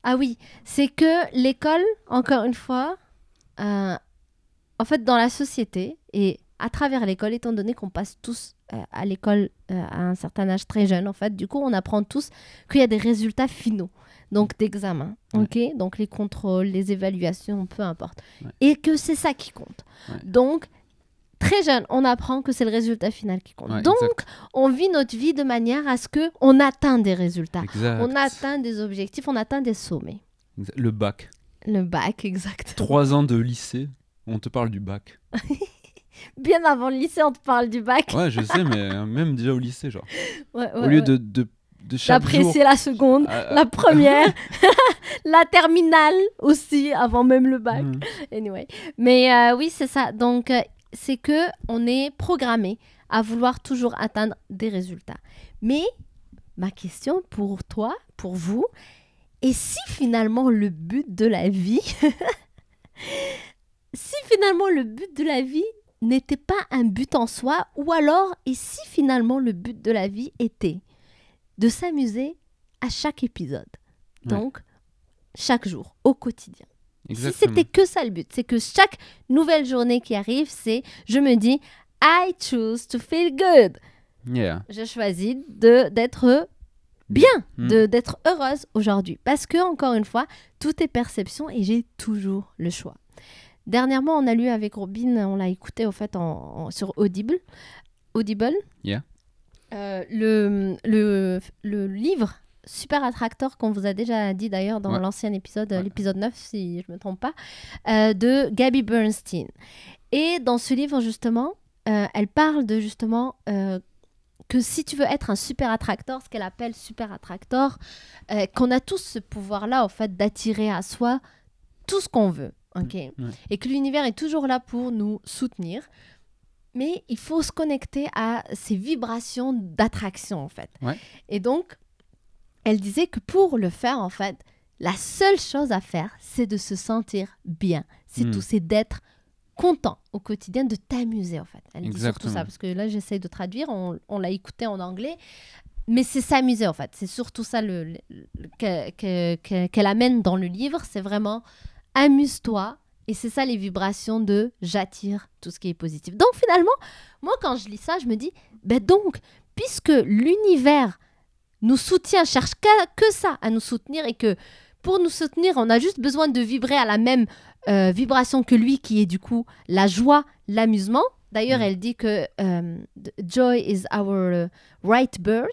Speaker 2: ah oui, c'est que l'école, encore une fois, euh, en fait, dans la société et à travers l'école, étant donné qu'on passe tous euh, à l'école euh, à un certain âge très jeune, en fait, du coup, on apprend tous qu'il y a des résultats finaux. Donc d'examen, ok? Donc les contrôles, les évaluations, peu importe.
Speaker 1: Ouais.
Speaker 2: Et que c'est ça qui compte.
Speaker 1: Ouais.
Speaker 2: Donc, très jeune, on apprend que c'est le résultat final qui compte.
Speaker 1: Ouais,
Speaker 2: Donc,
Speaker 1: exact.
Speaker 2: on vit notre vie de manière à ce que on atteint des résultats,
Speaker 1: Exact.
Speaker 2: on atteint des objectifs, on atteint des sommets.
Speaker 1: Le bac.
Speaker 2: Le bac, exact.
Speaker 1: Trois ans de lycée, on te parle du bac.
Speaker 2: Bien avant le lycée, on te parle du bac.
Speaker 1: Ouais, je sais, mais euh, même déjà au lycée, genre.
Speaker 2: Ouais, ouais,
Speaker 1: au lieu de, de,
Speaker 2: d'apprécier la seconde, la première, la terminale aussi, avant même le bac.
Speaker 1: Mhm.
Speaker 2: Anyway. Mais euh, oui, c'est ça. Donc, euh, c'est que on est programmé à vouloir toujours atteindre des résultats. Mais ma question pour toi, pour vous, et si finalement le but de la vie, si finalement le but de la vie n'était pas un but en soi, ou alors, et si finalement le but de la vie était de s'amuser à chaque épisode,
Speaker 1: Ouais.
Speaker 2: donc chaque jour, au quotidien?
Speaker 1: Exactement.
Speaker 2: Si c'était que ça le but, c'est que chaque nouvelle journée qui arrive, c'est je me dis I choose to feel good.
Speaker 1: Yeah.
Speaker 2: Je choisis de d'être bien,
Speaker 1: Mm.
Speaker 2: de d'être heureuse aujourd'hui parce que encore une fois, tout est perception et j'ai toujours le choix. Dernièrement, on a lu avec Robin, on l'a écouté au fait en, en- sur Audible. Audible.
Speaker 1: Yeah.
Speaker 2: Euh, le, le, le livre Super Attractor qu'on vous a déjà dit d'ailleurs dans
Speaker 1: Ouais.
Speaker 2: l'ancien épisode,
Speaker 1: Ouais.
Speaker 2: l'épisode 9 si je ne me trompe pas, euh, de Gabby Bernstein. Et dans ce livre justement, euh, elle parle de justement euh, que si tu veux être un super attractor, ce qu'elle appelle super attractor, euh, qu'on a tous ce pouvoir-là, en fait, d'attirer à soi tout ce qu'on veut, ok? Et que l'univers est toujours là pour nous soutenir, mais il faut se connecter à ces vibrations d'attraction, en fait. Et donc, elle disait que pour le faire, en fait, la seule chose à faire, c'est de se sentir bien. C'est
Speaker 1: Mm.
Speaker 2: tout, c'est d'être content au quotidien, de t'amuser, en fait. Elle dit surtout
Speaker 1: Exactement.
Speaker 2: ça, parce que là, j'essaie de traduire, on, on l'a écouté en anglais. mais c'est s'amuser en fait. C'est surtout ça le, le- le- que- que- que- qu'elle amène dans le livre. C'est vraiment amuse-toi. Et c'est ça les vibrations de j'attire tout ce qui est positif. Donc finalement, moi quand je lis ça, je me dis, ben donc, puisque l'univers nous soutient, cherche que ça à nous soutenir et que pour nous soutenir, on a juste besoin de vibrer à la même euh, vibration que lui, qui est du coup la joie, l'amusement. D'ailleurs,
Speaker 1: Mm.
Speaker 2: elle dit que euh, joy is our euh, right birth,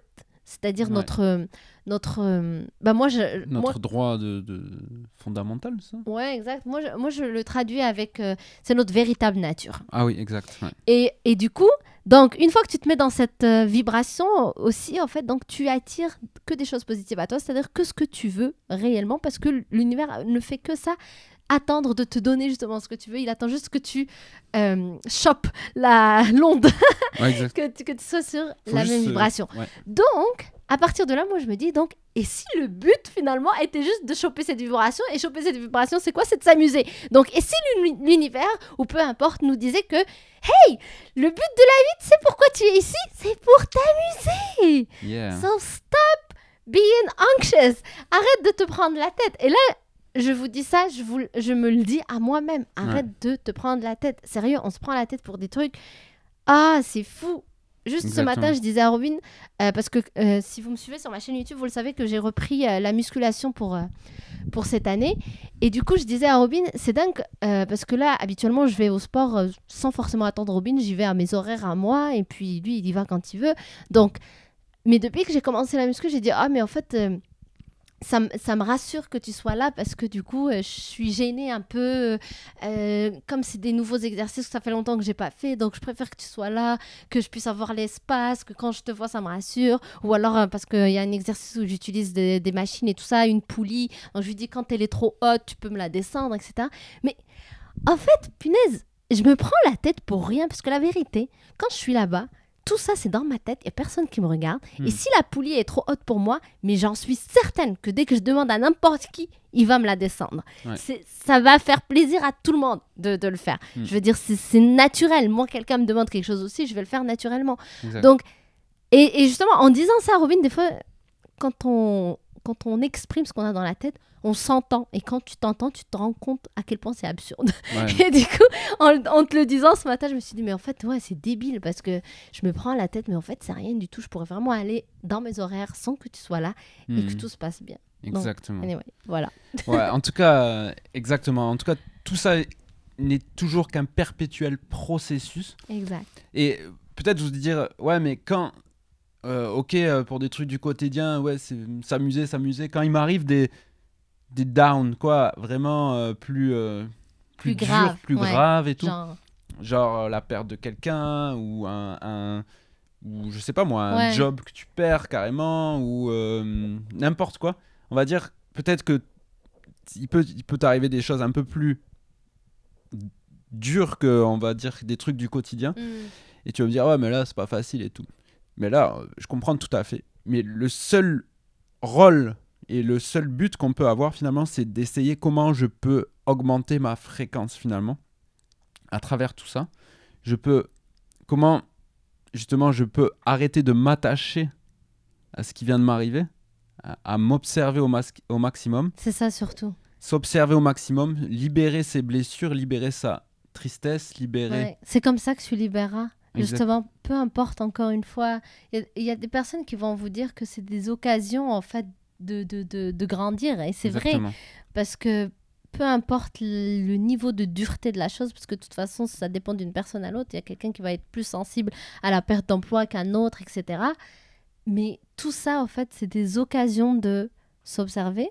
Speaker 2: c'est-à-dire
Speaker 1: Ouais.
Speaker 2: notre euh, notre. euh, bah moi je
Speaker 1: Notre
Speaker 2: moi-
Speaker 1: droit de, de- fondamental, ça?
Speaker 2: Ouais exact. Moi je, moi je le traduis avec euh, c'est notre véritable nature.
Speaker 1: Ah oui, exact. ouais.
Speaker 2: Et, et du coup, donc une fois que tu te mets dans cette euh, vibration aussi, en fait, donc tu attires que des choses positives à toi, c'est-à-dire que ce que tu veux réellement, parce que l'univers ne fait que ça, attendre de te donner justement ce que tu veux. Il attend juste que tu euh, chopes la l'onde,
Speaker 1: Ouais,
Speaker 2: que, tu- que tu sois sur
Speaker 1: Faut
Speaker 2: la même
Speaker 1: euh,
Speaker 2: vibration.
Speaker 1: ouais.
Speaker 2: Donc, à partir de là, moi, je me dis donc, et si le but finalement était juste de choper cette vibration et choper cette vibration, c'est quoi? C'est de s'amuser. Donc, et si l'uni- l'univers ou peu importe nous disait que, hey, le but de la vie, c'est pourquoi tu es ici, c'est pour t'amuser.
Speaker 1: Yeah.
Speaker 2: So stop being anxious. Arrête de te prendre la tête. Et là, je vous dis ça, je, vous, je me le dis à moi-même. Arrête de te prendre la tête. Sérieux, on se prend la tête pour des trucs. Ah, c'est fou. Juste ce matin, je disais à Robin, euh, parce que euh, si vous me suivez sur ma chaîne YouTube, vous le savez que j'ai repris euh, la musculation pour, pour cette année. Et du coup, je disais à Robin, c'est dingue, parce que là, habituellement, je vais au sport sans forcément attendre Robin. J'y vais à mes horaires à moi, et puis lui, il y va quand il veut. Donc, mais depuis que j'ai commencé la muscu, j'ai dit, ah, mais en fait, ça, me- rassure que tu sois là parce que du coup, euh, je suis gênée un peu. euh, comme c'est des nouveaux exercices que ça fait longtemps que j'ai pas fait, donc je préfère que tu sois là, que je puisse avoir l'espace, que quand je te vois, ça me rassure. Ou alors euh, parce qu'il y a un exercice où j'utilise des machines et tout ça, une poulie. Donc je lui dis, quand elle est trop haute, tu peux me la descendre, etc. Mais en fait, punaise, je me prends la tête pour rien parce que la vérité, quand je suis là-bas, tout ça, c'est dans ma tête, il n'y a personne qui me regarde.
Speaker 1: Hmm.
Speaker 2: Et si la poulie est trop haute pour moi, mais j'en suis certaine que dès que je demande à n'importe qui, il va me la descendre.
Speaker 1: Ouais.
Speaker 2: Ça va faire plaisir à tout le monde de, de le faire.
Speaker 1: Hmm.
Speaker 2: Je veux dire, c'est c'est naturel. Moi, quelqu'un me demande quelque chose aussi, je vais le faire naturellement.
Speaker 1: Exact.
Speaker 2: Donc, et, et justement, en disant ça, Robin, des fois, quand on, quand on exprime ce qu'on a dans la tête, on s'entend. Et quand tu t'entends, tu te rends compte à quel point c'est absurde.
Speaker 1: Ouais.
Speaker 2: Et du coup, en, en te le disant ce matin, je me suis dit, mais en fait, ouais, c'est débile parce que je me prends la tête, mais en fait, c'est rien du tout. Je pourrais vraiment aller dans mes horaires sans que tu sois là et que
Speaker 1: Mhm.
Speaker 2: tout se passe bien.
Speaker 1: Exactement.
Speaker 2: Anyway, voilà.
Speaker 1: Ouais, en tout cas, euh, exactement. En tout cas, tout ça n'est toujours qu'un perpétuel processus.
Speaker 2: Exact.
Speaker 1: Et peut-être vous dire, ouais, mais quand, euh, ok, euh, pour des trucs du quotidien, ouais, c'est s'amuser, s'amuser. Quand il m'arrive des, des downs, quoi, vraiment euh, plus, plus,
Speaker 2: Plus grave,
Speaker 1: plus
Speaker 2: ouais.
Speaker 1: graves et tout.
Speaker 2: Genre,
Speaker 1: Genre la perte de quelqu'un ou un, un- ou je sais pas moi, un
Speaker 2: Ouais.
Speaker 1: job que tu perds carrément ou n'importe quoi. On va dire peut-être que il peut il peut t'arriver des choses un peu plus dures que on va dire des trucs du quotidien
Speaker 2: hmm,
Speaker 1: et tu vas me dire ouais mais là c'est pas facile et tout. Mais là je comprends tout à fait. Mais le seul rôle et le seul but qu'on peut avoir finalement c'est d'essayer comment je peux augmenter ma fréquence finalement à travers tout ça. Je peux comment justement je peux arrêter de m'attacher à ce qui vient de m'arriver, à, à m'observer au, au maximum,
Speaker 2: c'est ça surtout.
Speaker 1: s'observer au maximum, libérer ses blessures, libérer sa tristesse, libérer
Speaker 2: Ouais. C'est comme ça que tu libéreras.
Speaker 1: Exact.
Speaker 2: Justement, peu importe encore une fois, il y a- il y, a des personnes qui vont vous dire que c'est des occasions en fait de, de, de, de grandir. Et c'est vrai, parce que peu importe le niveau de dureté de la chose, parce que de toute façon, ça dépend d'une personne à l'autre. Il y a quelqu'un qui va être plus sensible à la perte d'emploi qu'un autre, etc. Mais tout ça, en fait, c'est des occasions de s'observer,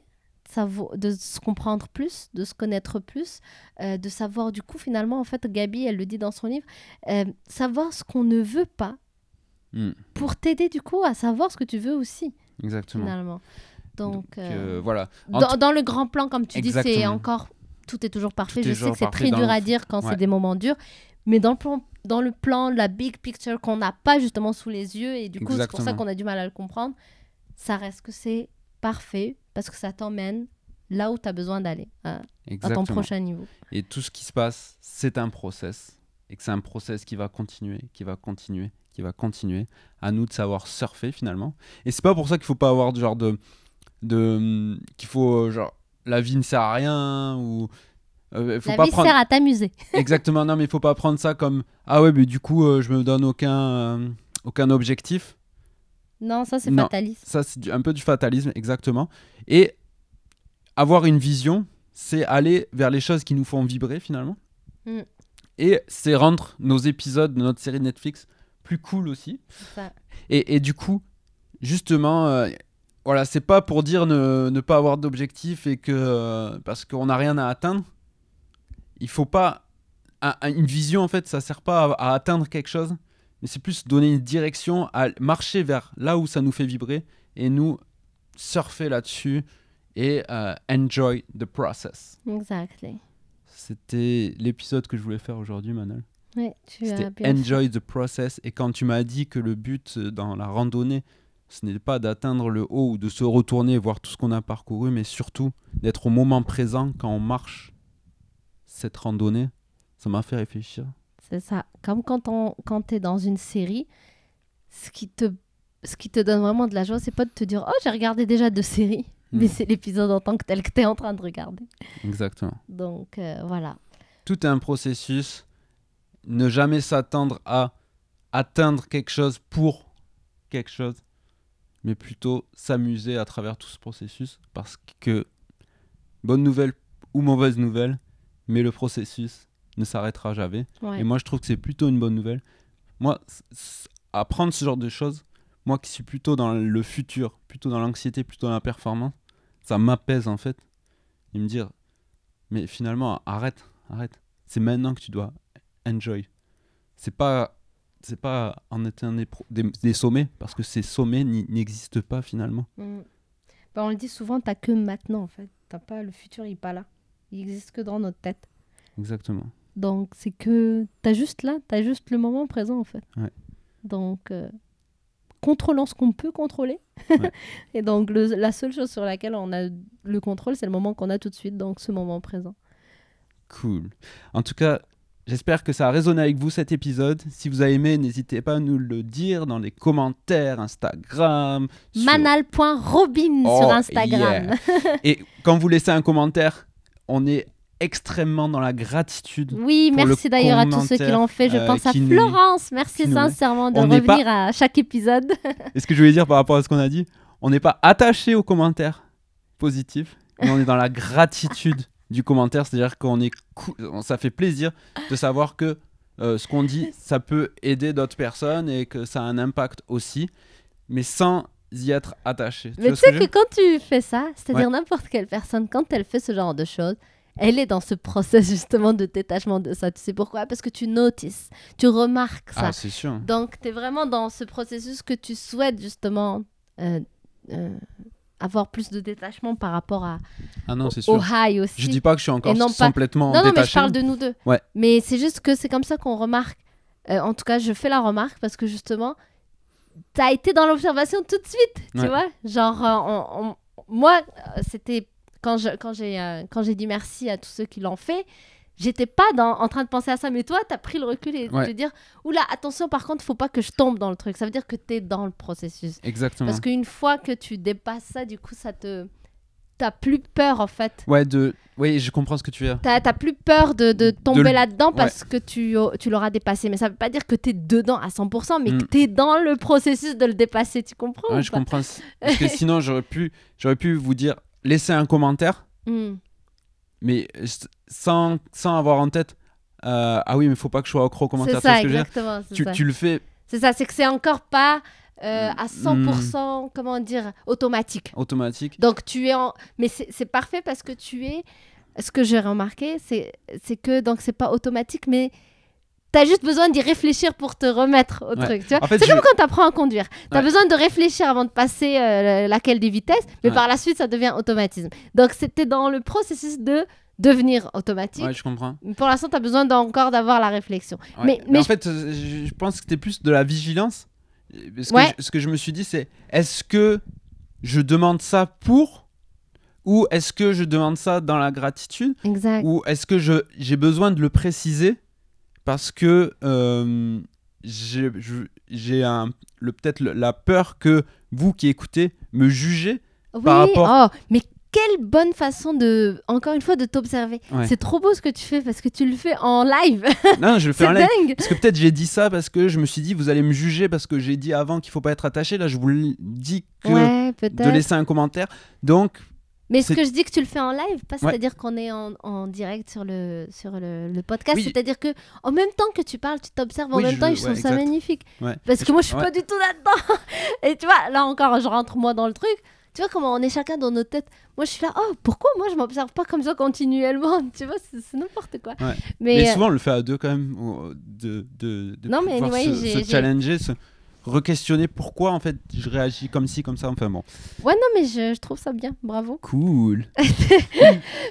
Speaker 2: de se comprendre plus, de se connaître plus, euh, de savoir du coup, finalement, en fait, Gabi, elle le dit dans son livre, euh, savoir ce qu'on ne veut pas
Speaker 1: Mm,
Speaker 2: pour t'aider du coup à savoir ce que tu veux aussi,
Speaker 1: exactement.
Speaker 2: finalement. Donc, euh,
Speaker 1: Euh, voilà.
Speaker 2: Dans, dans le grand plan, comme tu dis, c'est encore. Tout est toujours parfait.
Speaker 1: Est
Speaker 2: Je sais que c'est très dur
Speaker 1: le
Speaker 2: à dire quand
Speaker 1: Ouais.
Speaker 2: c'est des moments durs. Mais dans le plan, dans le plan, la big picture qu'on n'a pas justement sous les yeux, et du coup, c'est pour ça qu'on a du mal à le comprendre, ça reste que c'est parfait parce que ça t'emmène là où tu as besoin d'aller, à, à ton prochain niveau.
Speaker 1: Et tout ce qui se passe, c'est un process. Et que c'est un process qui va continuer, qui va continuer, qui va continuer. À nous de savoir surfer finalement. Et c'est pas pour ça qu'il faut pas avoir de genre de. de qu'il faut. euh, genre. La vie ne sert à rien ou. euh, faut
Speaker 2: La
Speaker 1: pas
Speaker 2: vie
Speaker 1: prendre...
Speaker 2: sert à t'amuser.
Speaker 1: Exactement, non, mais il faut pas prendre ça comme. Ah ouais, mais du coup, euh, je me donne aucun, euh, aucun objectif.
Speaker 2: Non, ça c'est
Speaker 1: Non.
Speaker 2: fataliste.
Speaker 1: Ça, c'est un peu du fatalisme, exactement. Et avoir une vision, c'est aller vers les choses qui nous font vibrer finalement.
Speaker 2: Mm.
Speaker 1: Et c'est rendre nos épisodes de notre série Netflix plus cool aussi.
Speaker 2: Ça.
Speaker 1: Et, et du coup, justement, euh, voilà, c'est pas pour dire ne, ne pas avoir d'objectif et que euh, parce qu'on n'a rien à atteindre. Il faut pas un- un- une vision en fait, ça sert pas à, à atteindre quelque chose, mais c'est plus donner une direction, à marcher vers là où ça nous fait vibrer et nous surfer là-dessus et euh, enjoy the process.
Speaker 2: Exactly.
Speaker 1: C'était l'épisode que je voulais faire aujourd'hui, Manuel.
Speaker 2: Ouais, tu as
Speaker 1: C'était
Speaker 2: bien fait.
Speaker 1: enjoy the process. Et quand tu m'as dit que le but euh, dans la randonnée, ce n'est pas d'atteindre le haut ou de se retourner, voir tout ce qu'on a parcouru, mais surtout d'être au moment présent quand on marche cette randonnée, ça m'a fait réfléchir.
Speaker 2: C'est ça. Comme quand, on, quand tu es dans une série, ce qui, te, ce qui te donne vraiment de la joie, c'est pas de te dire Oh, j'ai regardé déjà deux séries,
Speaker 1: Hmm.
Speaker 2: mais c'est l'épisode en tant que tel que tu es en train de regarder.
Speaker 1: Exactement.
Speaker 2: Donc euh, voilà.
Speaker 1: Tout est un processus. Ne jamais s'attendre à atteindre quelque chose pour quelque chose, mais plutôt s'amuser à travers tout ce processus parce que, bonne nouvelle ou mauvaise nouvelle, mais le processus ne s'arrêtera jamais.
Speaker 2: Ouais.
Speaker 1: Et moi, je trouve que c'est plutôt une bonne nouvelle. Moi, apprendre ce genre de choses, moi qui suis plutôt dans le futur, plutôt dans l'anxiété, plutôt dans la performance, ça m'apaise en fait. Et me dire, mais finalement, arrête, arrête. C'est maintenant que tu dois enjoy. C'est pas, c'est pas en étant des, sommets, parce que ces sommets n'existent pas finalement.
Speaker 2: Mm. Bah, on le dit souvent, t'as que maintenant en fait. T'as pas le futur, il est pas là. Il existe que dans notre tête.
Speaker 1: Exactement.
Speaker 2: Donc c'est que t'as juste là, t'as juste le moment présent en fait.
Speaker 1: Ouais.
Speaker 2: Donc euh, contrôlons ce qu'on peut contrôler.
Speaker 1: Ouais.
Speaker 2: Et donc le- la seule chose sur laquelle on a le contrôle, c'est le moment qu'on a tout de suite, donc ce moment présent.
Speaker 1: Cool. En tout cas, j'espère que ça a résonné avec vous cet épisode. Si vous avez aimé, n'hésitez pas à nous le dire dans les commentaires, Instagram. sur-
Speaker 2: Manal.robin
Speaker 1: Oh,
Speaker 2: sur Instagram.
Speaker 1: Et quand vous laissez un commentaire, on est extrêmement dans la gratitude.
Speaker 2: Oui, merci d'ailleurs à tous ceux qui l'ont fait. Je
Speaker 1: euh,
Speaker 2: pense à Florence. Merci sincèrement de
Speaker 1: pas-
Speaker 2: revenir à chaque épisode.
Speaker 1: Et ce que je voulais dire par rapport à ce qu'on a dit, on n'est pas attaché aux commentaires positifs, mais on est dans la gratitude du commentaire. C'est-à-dire qu'on est cou- ça fait plaisir de savoir que euh, ce qu'on dit, ça peut aider d'autres personnes et que ça a un impact aussi, mais sans y être attaché.
Speaker 2: Mais tu
Speaker 1: que
Speaker 2: sais que quand tu fais ça, c'est-à-dire n'importe quelle personne, quand elle fait ce genre de choses, elle est dans ce process justement de détachement de ça. Tu sais pourquoi? Parce que tu notices, tu remarques ça.
Speaker 1: Ah, c'est sûr.
Speaker 2: Donc, tu es vraiment dans ce processus que tu souhaites justement euh, euh, avoir plus de détachement par rapport à,
Speaker 1: Ah non,
Speaker 2: au high aussi.
Speaker 1: Je dis pas que je suis encore
Speaker 2: non pas-
Speaker 1: complètement
Speaker 2: Non, non, mais je parle de nous deux.
Speaker 1: Ouais.
Speaker 2: Mais c'est juste que c'est comme ça qu'on remarque. euh, en tout cas, je fais la remarque parce que justement, t'as été dans l'observation tout de suite, tu vois? Genre, on- on- moi, c'était quand je- quand j'ai euh, quand j'ai dit merci à tous ceux qui l'ont fait. J'étais pas dans, en train de penser à ça, mais toi, t'as pris le recul et
Speaker 1: Ouais.
Speaker 2: te dire, oula, attention, par contre, faut pas que je tombe dans le truc. Ça veut dire que t'es dans le processus.
Speaker 1: Exactement.
Speaker 2: Parce qu'une fois que tu dépasses ça, du coup, ça te, t'as plus peur en fait.
Speaker 1: Ouais, de... oui, je comprends ce que tu veux dire.
Speaker 2: T'as plus peur de, de tomber là-dedans parce que tu, tu l'auras dépassé. Mais ça veut pas dire que t'es dedans à 100%, mais
Speaker 1: Mm.
Speaker 2: que t'es dans le processus de le dépasser. Tu comprends
Speaker 1: Ouais,
Speaker 2: ou
Speaker 1: je comprends. Parce que sinon, j'aurais pu, j'aurais pu vous dire, laissez un commentaire,
Speaker 2: Mm.
Speaker 1: mais sans, sans avoir en tête, euh, ah oui, mais faut pas que je sois accro aux commentaires.
Speaker 2: C'est ça,
Speaker 1: ce
Speaker 2: exactement.
Speaker 1: tu,
Speaker 2: ça.
Speaker 1: tu le fais
Speaker 2: C'est ça, c'est que c'est encore pas euh, à
Speaker 1: Mm.
Speaker 2: 100%, comment dire, automatique.
Speaker 1: automatique.
Speaker 2: Donc tu es en... Mais c'est parfait parce que tu es... Ce que j'ai remarqué, c'est c'est que donc c'est pas automatique, mais t'as juste besoin d'y réfléchir pour te remettre au
Speaker 1: Ouais.
Speaker 2: truc. Tu vois
Speaker 1: En fait,
Speaker 2: c'est
Speaker 1: je-
Speaker 2: comme quand t'apprends à conduire. T'as
Speaker 1: Ouais.
Speaker 2: besoin de réfléchir avant de passer euh, laquelle des vitesses, mais
Speaker 1: Ouais.
Speaker 2: par la suite ça devient automatisme. Donc c'était dans le processus de devenir automatique.
Speaker 1: Ouais, je comprends.
Speaker 2: Pour l'instant, t'as besoin d'encore d'avoir la réflexion.
Speaker 1: Ouais.
Speaker 2: Mais-
Speaker 1: Mais,
Speaker 2: mais
Speaker 1: en
Speaker 2: je-
Speaker 1: fait, euh, je, pense que c'était plus de la vigilance. Parce que
Speaker 2: Ouais.
Speaker 1: je- ce que je me suis dit, c'est est-ce que je demande ça pour ou est-ce que je demande ça dans la gratitude
Speaker 2: Exact.
Speaker 1: ou est-ce que j'ai besoin de le préciser parce que euh, j'ai peut-être la peur que vous qui écoutez me jugez.
Speaker 2: Oui,
Speaker 1: Par rapport-
Speaker 2: oh, mais quelle bonne façon de, encore une fois, de t'observer.
Speaker 1: Ouais.
Speaker 2: C'est trop beau ce que tu fais parce que tu le fais en live.
Speaker 1: Non, je le fais en live.
Speaker 2: dingue.
Speaker 1: Parce que peut-être j'ai dit ça parce que je me suis dit vous allez me juger parce que j'ai dit avant qu'il faut pas être attaché. Là, je vous le dis que
Speaker 2: Ouais,
Speaker 1: de laisser un commentaire. Donc,
Speaker 2: Mais ce que je dis que tu le fais en live, pas
Speaker 1: Ouais.
Speaker 2: c'est-à-dire qu'on est en, en direct sur le, sur le, le podcast,
Speaker 1: Oui.
Speaker 2: c'est-à-dire que en même temps que tu parles, tu t'observes, en
Speaker 1: Oui,
Speaker 2: même
Speaker 1: je-
Speaker 2: temps, et je
Speaker 1: ouais,
Speaker 2: trouve ça
Speaker 1: exact.
Speaker 2: magnifique.
Speaker 1: ouais.
Speaker 2: Parce que moi, je suis pas du tout là-dedans. Et tu vois, là encore, je rentre moi dans le truc. Tu vois comment on est chacun dans notre tête. Moi, je suis là, oh, pourquoi moi, je m'observe pas comme ça continuellement? Tu vois, c'est n'importe quoi. Mais,
Speaker 1: Mais
Speaker 2: euh,
Speaker 1: souvent, on le fait à deux quand même, ou- de, de, de
Speaker 2: Non, mais anyway,
Speaker 1: se, se challenger, se re-questionner pourquoi en fait je réagis comme ci, comme ça. Enfin bon,
Speaker 2: ouais, non, mais je, je trouve ça bien. Bravo.
Speaker 1: cool.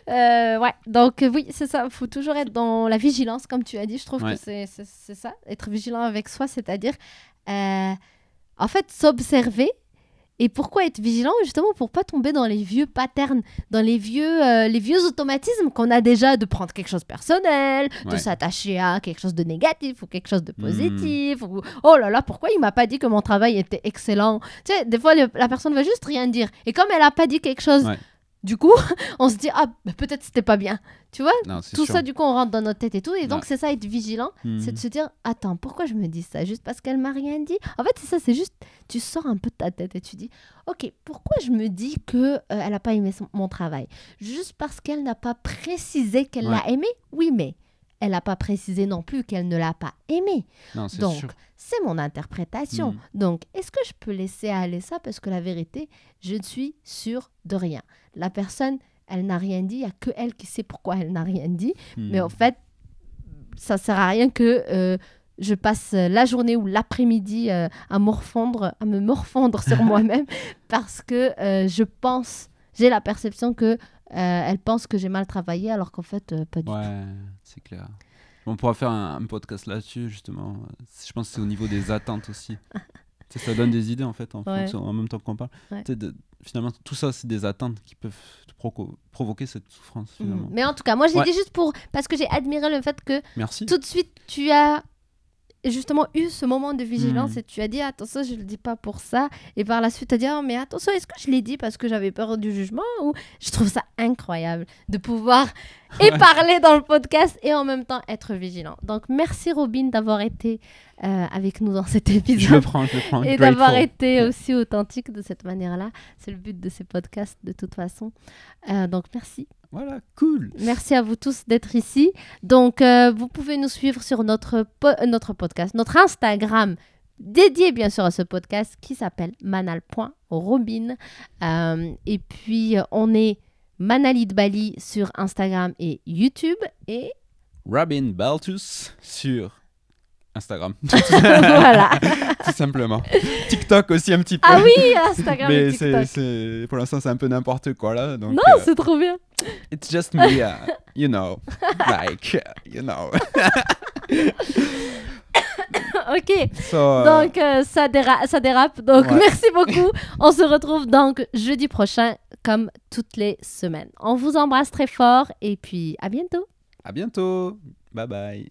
Speaker 2: Euh, ouais, donc euh, oui, c'est ça. Il faut toujours être dans la vigilance, comme tu as dit. Je trouve
Speaker 1: Ouais.
Speaker 2: que c'est c'est- c'est ça. Être vigilant avec soi, c'est-à-dire, euh, en fait, s'observer. Et pourquoi être vigilant Justement pour pas tomber dans les vieux patterns, dans les vieux, euh, les vieux automatismes qu'on a déjà de prendre quelque chose personnel, de s'attacher à quelque chose de négatif ou quelque chose de
Speaker 1: Hmm.
Speaker 2: positif. Ou oh là là, pourquoi il m'a pas dit que mon travail était excellent? Tu sais, des fois le- la personne va juste rien dire. Et comme elle a pas dit quelque chose,
Speaker 1: Ouais.
Speaker 2: Du coup, on se dit ah bah, peut-être c'était pas bien. Tu vois
Speaker 1: Non,
Speaker 2: tout
Speaker 1: sûr.
Speaker 2: ça, du coup, on rentre dans notre tête et tout. Et donc, c'est ça, être vigilant.
Speaker 1: Mhm.
Speaker 2: C'est de se dire, attends, pourquoi je me dis ça? Juste parce qu'elle m'a rien dit? En fait, c'est ça, c'est juste, tu sors un peu de ta tête et tu dis, ok, pourquoi je me dis que euh, elle n'a pas aimé son- mon travail? Juste parce qu'elle n'a pas précisé qu'elle
Speaker 1: Ouais.
Speaker 2: l'a aimé? Oui, mais elle n'a pas précisé non plus qu'elle ne l'a pas aimé.
Speaker 1: Non,
Speaker 2: Donc, c'est mon interprétation.
Speaker 1: Mhm.
Speaker 2: Donc, est-ce que je peux laisser aller ça? Parce que la vérité, je ne suis sûre de rien. La personne, elle n'a rien dit. Il n'y a que elle qui sait pourquoi elle n'a rien dit. Mais
Speaker 1: Mhm.
Speaker 2: en fait, ça sert à rien que euh, je passe la journée ou l'après-midi euh, à morfondre, à me morfondre sur moi-même parce que euh, je pense, j'ai la perception que elle pense que j'ai mal travaillé alors qu'en fait euh, pas du tout.
Speaker 1: Ouais, c'est clair. On pourra faire un, un podcast là-dessus, justement. Je pense que c'est au niveau des attentes aussi. Tu sais, ça donne des idées, en fait, en,
Speaker 2: Ouais.
Speaker 1: fonction- en même temps qu'on parle.
Speaker 2: Ouais.
Speaker 1: Tu sais, de- finalement, tout ça, c'est des attentes qui peuvent provoquer cette souffrance,
Speaker 2: Mhm.
Speaker 1: finalement.
Speaker 2: Mais en tout cas, moi j'ai
Speaker 1: Ouais.
Speaker 2: dit juste pour parce que j'ai admiré le fait que
Speaker 1: Merci.
Speaker 2: tout de suite tu as justement eu ce moment de vigilance
Speaker 1: Mhm.
Speaker 2: et tu as dit attention je le dis pas pour ça. Et par la suite tu as dit Ah, mais attention est-ce que je l'ai dit parce que j'avais peur du jugement ou je trouve ça incroyable de pouvoir et parler dans le podcast et en même temps être vigilant. Donc merci Robin d'avoir été euh, avec nous dans cet
Speaker 1: Je le
Speaker 2: épisode
Speaker 1: prends, je le prends.
Speaker 2: et d'avoir été aussi authentique de cette manière-là. C'est le but de ces podcasts de toute façon. Euh, donc merci
Speaker 1: Voilà, cool.
Speaker 2: Merci à vous tous d'être ici. Donc, euh, vous pouvez nous suivre sur notre, po- euh, notre podcast, notre Instagram dédié bien sûr à ce podcast qui s'appelle manal.robin. Euh, et puis, euh, on est Manalid Bali sur Instagram et YouTube. Et
Speaker 1: Robin Baltus sur Instagram.
Speaker 2: voilà.
Speaker 1: Tout simplement. TikTok aussi un petit peu.
Speaker 2: Ah oui, Instagram
Speaker 1: Mais
Speaker 2: et TikTok.
Speaker 1: pour l'instant, c'est un peu n'importe quoi là. Donc,
Speaker 2: Non,
Speaker 1: euh,
Speaker 2: c'est trop bien.
Speaker 1: It's just me, uh, you know. Like, uh, you know.
Speaker 2: ok.
Speaker 1: So, uh,
Speaker 2: Donc, euh, ça, déra- ça dérape. Donc,
Speaker 1: Ouais.
Speaker 2: merci beaucoup. On se retrouve donc jeudi prochain, comme toutes les semaines. On vous embrasse très fort et puis à bientôt.
Speaker 1: à bientôt. Bye bye.